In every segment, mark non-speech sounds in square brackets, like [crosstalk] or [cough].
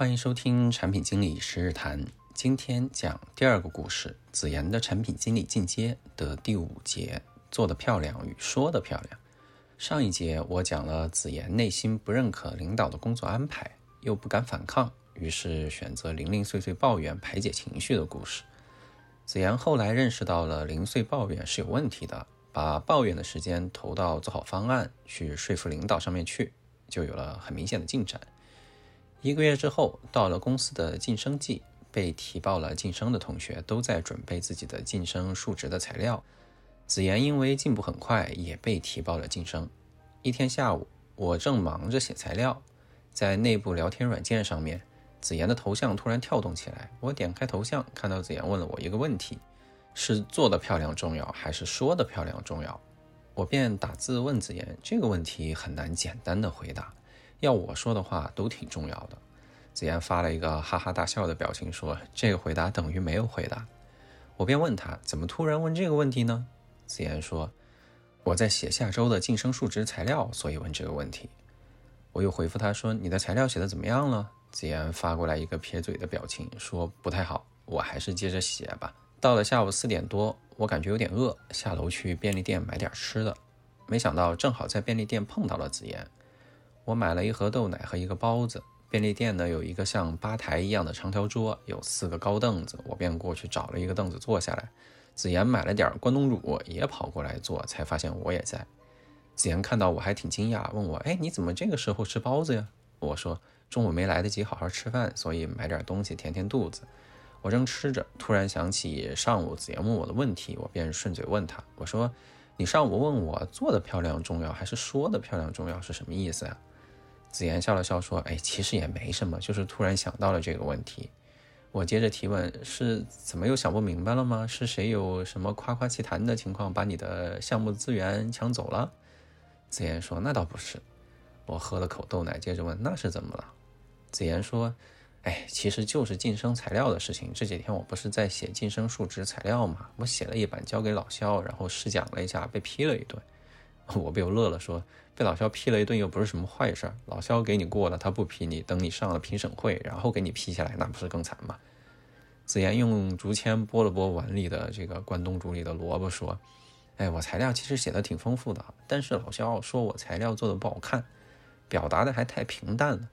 欢迎收听产品经理十日谈。今天讲第二个故事：子妍的产品经理进阶的第五节，做得漂亮与说得漂亮。上一节我讲了子妍内心不认可领导的工作安排，又不敢反抗，于是选择零零碎碎抱怨排解情绪的故事。子妍后来认识到了零碎抱怨是有问题的，把抱怨的时间投到做好方案、去说服领导上面去，就有了很明显的进展。一个月之后，到了公司的晋升季，被提报了晋升的同学都在准备自己的晋升述职的材料。子妍因为进步很快，也被提报了晋升。一天下午，我正忙着写材料，在内部聊天软件上面，子妍的头像突然跳动起来。我点开头像，看到子妍问了我一个问题：是做的漂亮重要，还是说的漂亮重要？我便打字问子妍，这个问题很难简单的回答。要我说的话都挺重要的。子妍发了一个哈哈大笑的表情，说：“这个回答等于没有回答。”我便问他：“怎么突然问这个问题呢？”子妍说：“我在写下周的晋升述职材料，所以问这个问题。”我又回复他说：“你的材料写的怎么样了？”子妍发过来一个撇嘴的表情，说：“不太好，我还是接着写吧。”到了下午四点多，我感觉有点饿，下楼去便利店买点吃的。没想到正好在便利店碰到了子妍。我买了一盒豆奶和一个包子。便利店呢有一个像吧台一样的长条桌，有四个高凳子，我便过去找了一个凳子坐下来。子妍买了点关东煮，也跑过来坐，才发现我也在。子妍看到我还挺惊讶，问我：“哎，你怎么这个时候吃包子呀？”我说：“中午没来得及好好吃饭，所以买点东西填填肚子。”我正吃着，突然想起上午子妍问我的问题，我便顺嘴问他：“我说，你上午问我做的漂亮重要还是说的漂亮重要是什么意思呀？”子言笑了笑说：“哎，其实也没什么，就是突然想到了这个问题。”我接着提问：“是怎么又想不明白了吗？是谁有什么夸夸其谈的情况，把你的项目资源抢走了？”子言说：“那倒不是。”我喝了口豆奶，接着问：“那是怎么了？”子言说：“哎，其实就是晋升材料的事情。这几天我不是在写晋升述职材料吗？我写了一版交给老肖，然后试讲了一下，被批了一顿。[laughs] ”我不由乐了，说被老肖批了一顿又不是什么坏事儿。老肖给你过了，他不批你，等你上了评审会，然后给你批下来，那不是更惨吗？子妍用竹签拨了拨碗里的这个关东煮里的萝卜，说：“哎，我材料其实写的挺丰富的，但是老肖说我材料做的不好看，表达的还太平淡了。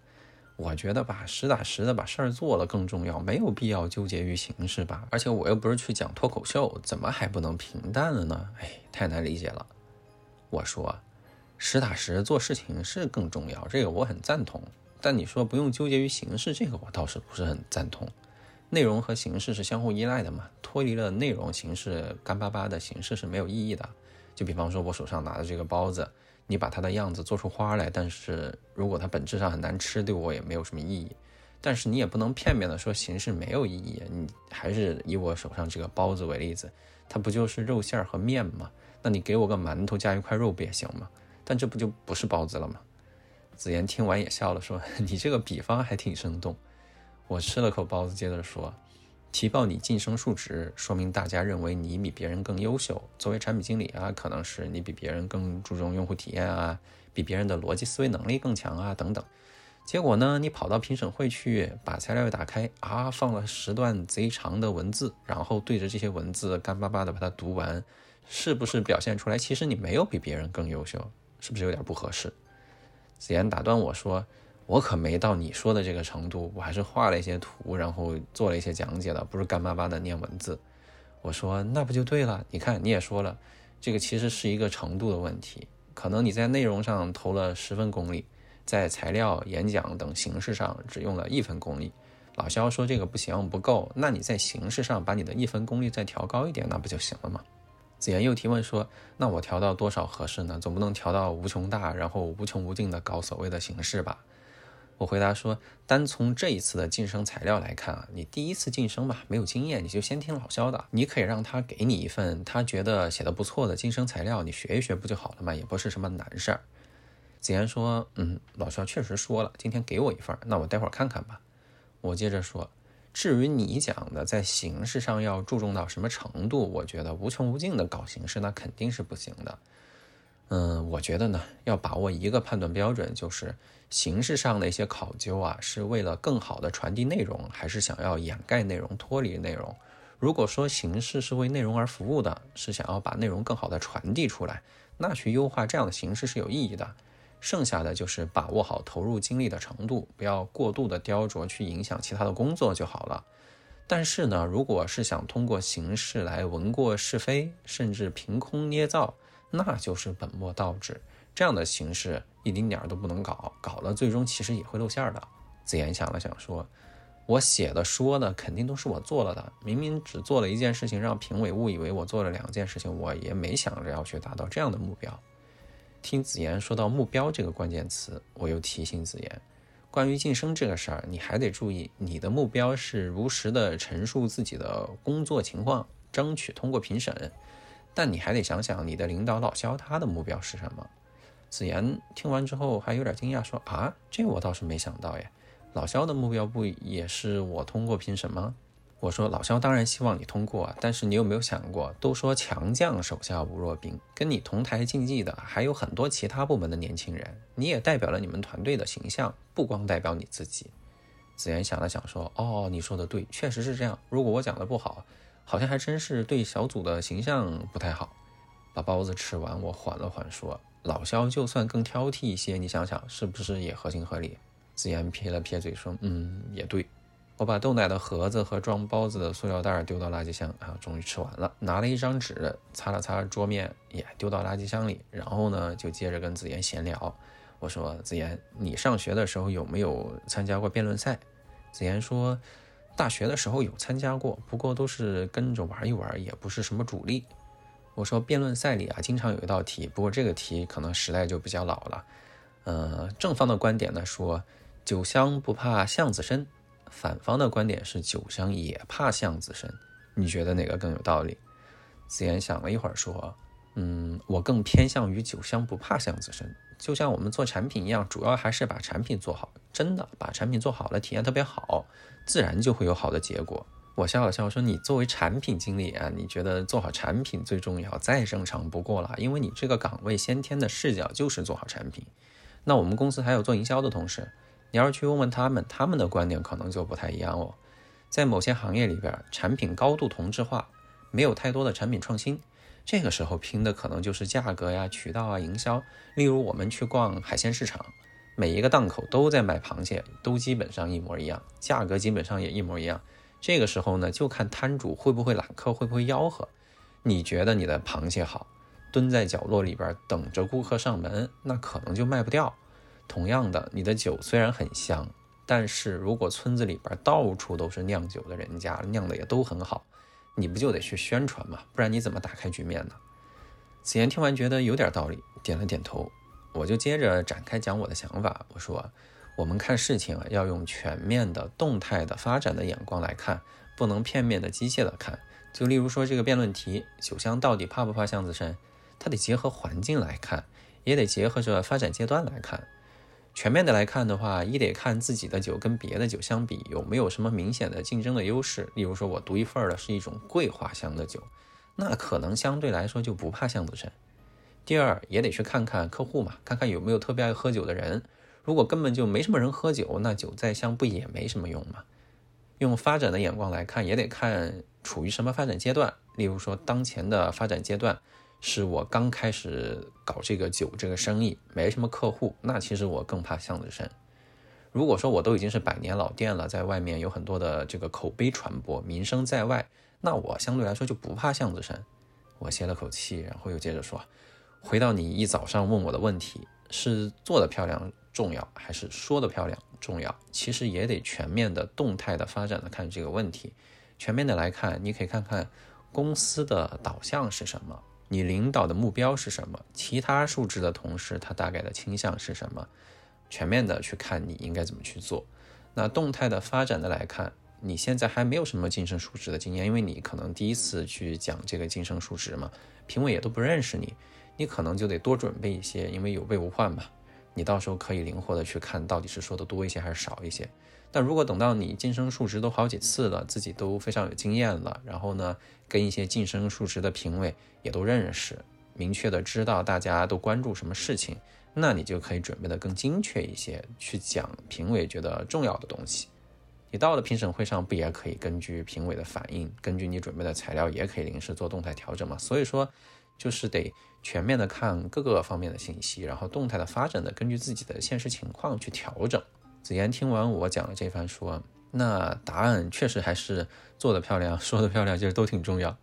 我觉得吧，实打实的把事儿做了更重要，没有必要纠结于形式吧。而且我又不是去讲脱口秀，怎么还不能平淡了呢？哎，太难理解了。”我说，实打实做事情是更重要，这个我很赞同。但你说不用纠结于形式，这个我倒是不是很赞同。内容和形式是相互依赖的嘛，脱离了内容，形式干巴巴的形式是没有意义的。就比方说，我手上拿的这个包子，你把它的样子做出花来，但是如果它本质上很难吃，对我也没有什么意义。但是你也不能片面的说形式没有意义，你还是以我手上这个包子为例子，它不就是肉馅和面吗？那你给我个馒头加一块肉不也行吗？但这不就不是包子了吗？子妍听完也笑了，说：“ [laughs] 你这个比方还挺生动。”我吃了口包子，接着说：“提报你晋升述职，说明大家认为你比别人更优秀。作为产品经理啊，可能是你比别人更注重用户体验啊，比别人的逻辑思维能力更强啊，等等。结果呢，你跑到评审会去，把材料打开啊，放了十段贼长的文字，然后对着这些文字干巴巴的把它读完。”是不是表现出来？其实你没有比别人更优秀，是不是有点不合适？子妍打断我说：“我可没到你说的这个程度，我还是画了一些图，然后做了一些讲解的，不是干巴巴的念文字。”我说：“那不就对了？你看你也说了，这个其实是一个程度的问题。可能你在内容上投了十分功力，在材料、演讲等形式上只用了一分功力。老肖说这个不行，不够，那你在形式上把你的一分功力再调高一点，那不就行了吗？”子妍又提问说：“那我调到多少合适呢？总不能调到无穷大，然后无穷无尽的搞所谓的形式吧？”我回答说：“单从这一次的晋升材料来看啊，你第一次晋升吧，没有经验，你就先听老肖的。你可以让他给你一份他觉得写的不错的晋升材料，你学一学不就好了嘛？也不是什么难事儿。”子妍说：“嗯，老肖确实说了，今天给我一份，那我待会儿看看吧。”我接着说。至于你讲的在形式上要注重到什么程度，我觉得无穷无尽的搞形式那肯定是不行的。嗯，我觉得呢，要把握一个判断标准，就是形式上的一些考究啊，是为了更好的传递内容，还是想要掩盖内容、脱离内容？如果说形式是为内容而服务的，是想要把内容更好的传递出来，那去优化这样的形式是有意义的。剩下的就是把握好投入精力的程度，不要过度的雕琢去影响其他的工作就好了。但是呢，如果是想通过形式来闻过是非，甚至凭空捏造，那就是本末倒置。这样的形式一丁点儿都不能搞，搞了最终其实也会露馅的。子言想了想说。我写的说的肯定都是我做了的，明明只做了一件事情，让评委误以为我做了两件事情，我也没想着要去达到这样的目标。听子言说到目标这个关键词，我又提醒子言，关于晋升这个事儿，你还得注意，你的目标是如实的陈述自己的工作情况，争取通过评审。但你还得想想你的领导老肖他的目标是什么。子言听完之后还有点惊讶，说啊，这我倒是没想到耶。老肖的目标不也是我通过评审吗？我说老肖当然希望你通过，但是你有没有想过，都说强将手下无弱兵，跟你同台竞技的还有很多其他部门的年轻人，你也代表了你们团队的形象，不光代表你自己。子言想了想说：“哦，你说的对，确实是这样。如果我讲的不好，好像还真是对小组的形象不太好。”把包子吃完，我缓了缓说：“老肖就算更挑剔一些，你想想是不是也合情合理？”子言撇了撇嘴说：“嗯，也对。”我把豆奶的盒子和装包子的塑料袋丢到垃圾箱啊，终于吃完了。拿了一张纸擦了擦桌面，也丢到垃圾箱里。然后呢，就接着跟子妍闲聊。我说：“子妍，你上学的时候有没有参加过辩论赛？”子妍说：“大学的时候有参加过，不过都是跟着玩一玩，也不是什么主力。”我说：“辩论赛里啊，经常有一道题，不过这个题可能时代就比较老了。呃，正方的观点呢说。”酒香不怕巷子深，反方的观点是酒香也怕巷子深，你觉得哪个更有道理？子言想了一会儿说：“嗯，我更偏向于酒香不怕巷子深。就像我们做产品一样，主要还是把产品做好。真的把产品做好了，体验特别好，自然就会有好的结果。”我笑了笑说：“你作为产品经理啊，你觉得做好产品最重要，再正常不过了。因为你这个岗位先天的视角就是做好产品。那我们公司还有做营销的同事。”你要是去问问他们，他们的观点可能就不太一样哦。在某些行业里边，产品高度同质化，没有太多的产品创新，这个时候拼的可能就是价格呀、渠道啊、营销。例如我们去逛海鲜市场，每一个档口都在卖螃蟹，都基本上一模一样，价格基本上也一模一样。这个时候呢，就看摊主会不会揽客，会不会吆喝。你觉得你的螃蟹好，蹲在角落里边等着顾客上门，那可能就卖不掉。同样的，你的酒虽然很香，但是如果村子里边到处都是酿酒的人家，酿的也都很好，你不就得去宣传吗？不然你怎么打开局面呢？子言听完觉得有点道理，点了点头。我就接着展开讲我的想法。我说，我们看事情啊，要用全面的、动态的发展的眼光来看，不能片面的、机械的看。就例如说这个辩论题，酒香到底怕不怕巷子深？它得结合环境来看，也得结合着发展阶段来看。全面的来看的话，一得看自己的酒跟别的酒相比有没有什么明显的竞争的优势。例如说，我独一份的是一种桂花香的酒，那可能相对来说就不怕巷子深。第二，也得去看看客户嘛，看看有没有特别爱喝酒的人。如果根本就没什么人喝酒，那酒再香不也没什么用吗？用发展的眼光来看，也得看处于什么发展阶段。例如说，当前的发展阶段。是我刚开始搞这个酒这个生意，没什么客户，那其实我更怕巷子深。如果说我都已经是百年老店了，在外面有很多的这个口碑传播，名声在外，那我相对来说就不怕巷子深。我歇了口气，然后又接着说：“回到你一早上问我的问题，是做的漂亮重要，还是说的漂亮重要？其实也得全面的、动态的发展的看这个问题。全面的来看，你可以看看公司的导向是什么。”你领导的目标是什么？其他数值的同事他大概的倾向是什么？全面的去看你应该怎么去做。那动态的发展的来看，你现在还没有什么晋升数值的经验，因为你可能第一次去讲这个晋升数值嘛，评委也都不认识你，你可能就得多准备一些，因为有备无患嘛。你到时候可以灵活的去看到底是说的多一些还是少一些。但如果等到你晋升述职都好几次了，自己都非常有经验了，然后呢，跟一些晋升述职的评委也都认识，明确的知道大家都关注什么事情，那你就可以准备的更精确一些，去讲评委觉得重要的东西。你到了评审会上，不也可以根据评委的反应，根据你准备的材料，也可以临时做动态调整吗？所以说，就是得全面的看各个方面的信息，然后动态的发展的，根据自己的现实情况去调整。子言听完我讲了这番说，那答案确实还是做的漂亮，[laughs] 说的漂亮，其实都挺重要。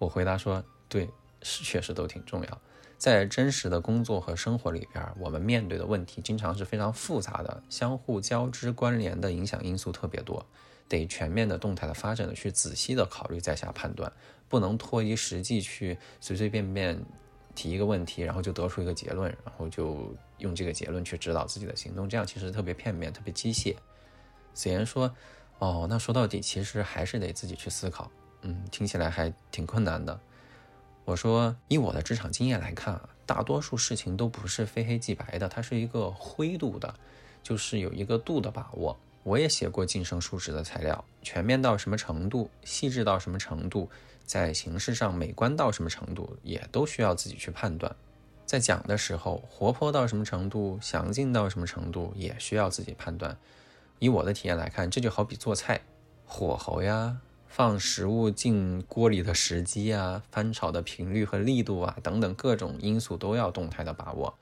我回答说，对，是确实都挺重要。在真实的工作和生活里边，我们面对的问题经常是非常复杂的，相互交织关联的影响因素特别多，得全面的、动态的发展的去仔细的考虑再下判断，不能脱离实际去随随便便提一个问题，然后就得出一个结论，然后就用这个结论去指导自己的行动，这样其实特别片面、特别机械。子言说：“哦，那说到底，其实还是得自己去思考。嗯，听起来还挺困难的。”我说，以我的职场经验来看啊，大多数事情都不是非黑即白的，它是一个灰度的，就是有一个度的把握。我也写过晋升述职的材料，全面到什么程度，细致到什么程度，在形式上美观到什么程度，也都需要自己去判断。在讲的时候，活泼到什么程度，详尽到什么程度，也需要自己判断。以我的体验来看，这就好比做菜，火候呀。放食物进锅里的时机啊，翻炒的频率和力度啊，等等各种因素都要动态的把握，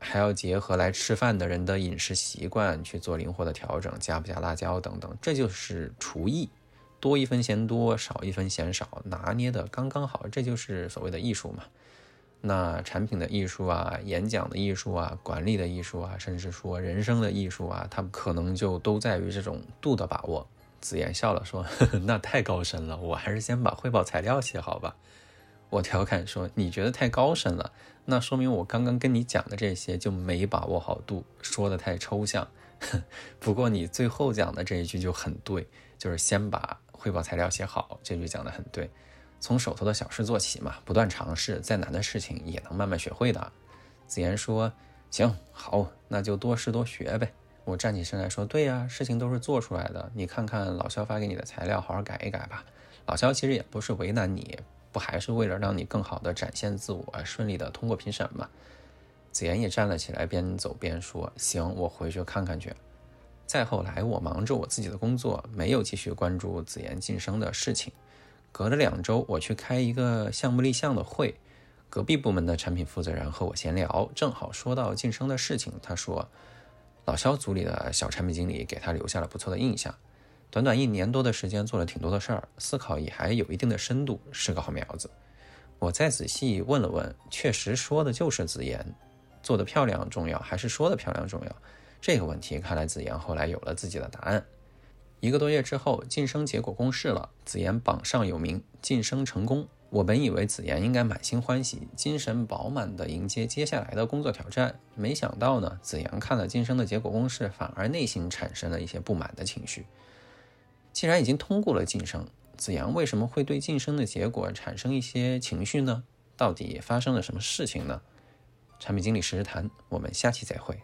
还要结合来吃饭的人的饮食习惯去做灵活的调整，加不加辣椒等等，这就是厨艺，多一分嫌多，少一分嫌少，拿捏的刚刚好，这就是所谓的艺术嘛。那产品的艺术啊，演讲的艺术啊，管理的艺术啊，甚至说人生的艺术啊，它可能就都在于这种度的把握。子言笑了，说：“ [laughs] 那太高深了，我还是先把汇报材料写好吧。[laughs] ”我调侃说：“你觉得太高深了，那说明我刚刚跟你讲的这些就没把握好度，说的太抽象。[laughs] 不过你最后讲的这一句就很对，就是先把汇报材料写好，这句讲的很对。从手头的小事做起嘛，不断尝试，再难的事情也能慢慢学会的。”子言说：“行，好，那就多试多学呗。”我站起身来说：“对呀，事情都是做出来的。你看看老肖发给你的材料，好好改一改吧。老肖其实也不是为难你，不还是为了让你更好的展现自我，顺利的通过评审吗？”子言也站了起来，边走边说：“行，我回去看看去。”再后来，我忙着我自己的工作，没有继续关注子妍晋升的事情。隔了两周，我去开一个项目立项的会，隔壁部门的产品负责人和我闲聊，正好说到晋升的事情，他说。老肖组里的小产品经理给他留下了不错的印象，短短一年多的时间做了挺多的事儿，思考也还有一定的深度，是个好苗子。我再仔细问了问，确实说的就是子妍，做的漂亮重要还是说的漂亮重要？这个问题看来子言后来有了自己的答案。一个多月之后，晋升结果公示了，子言榜上有名，晋升成功。我本以为子言应该满心欢喜、精神饱满地迎接接下来的工作挑战，没想到呢，子言看了晋升的结果公示，反而内心产生了一些不满的情绪。既然已经通过了晋升，子阳为什么会对晋升的结果产生一些情绪呢？到底发生了什么事情呢？产品经理实时谈，我们下期再会。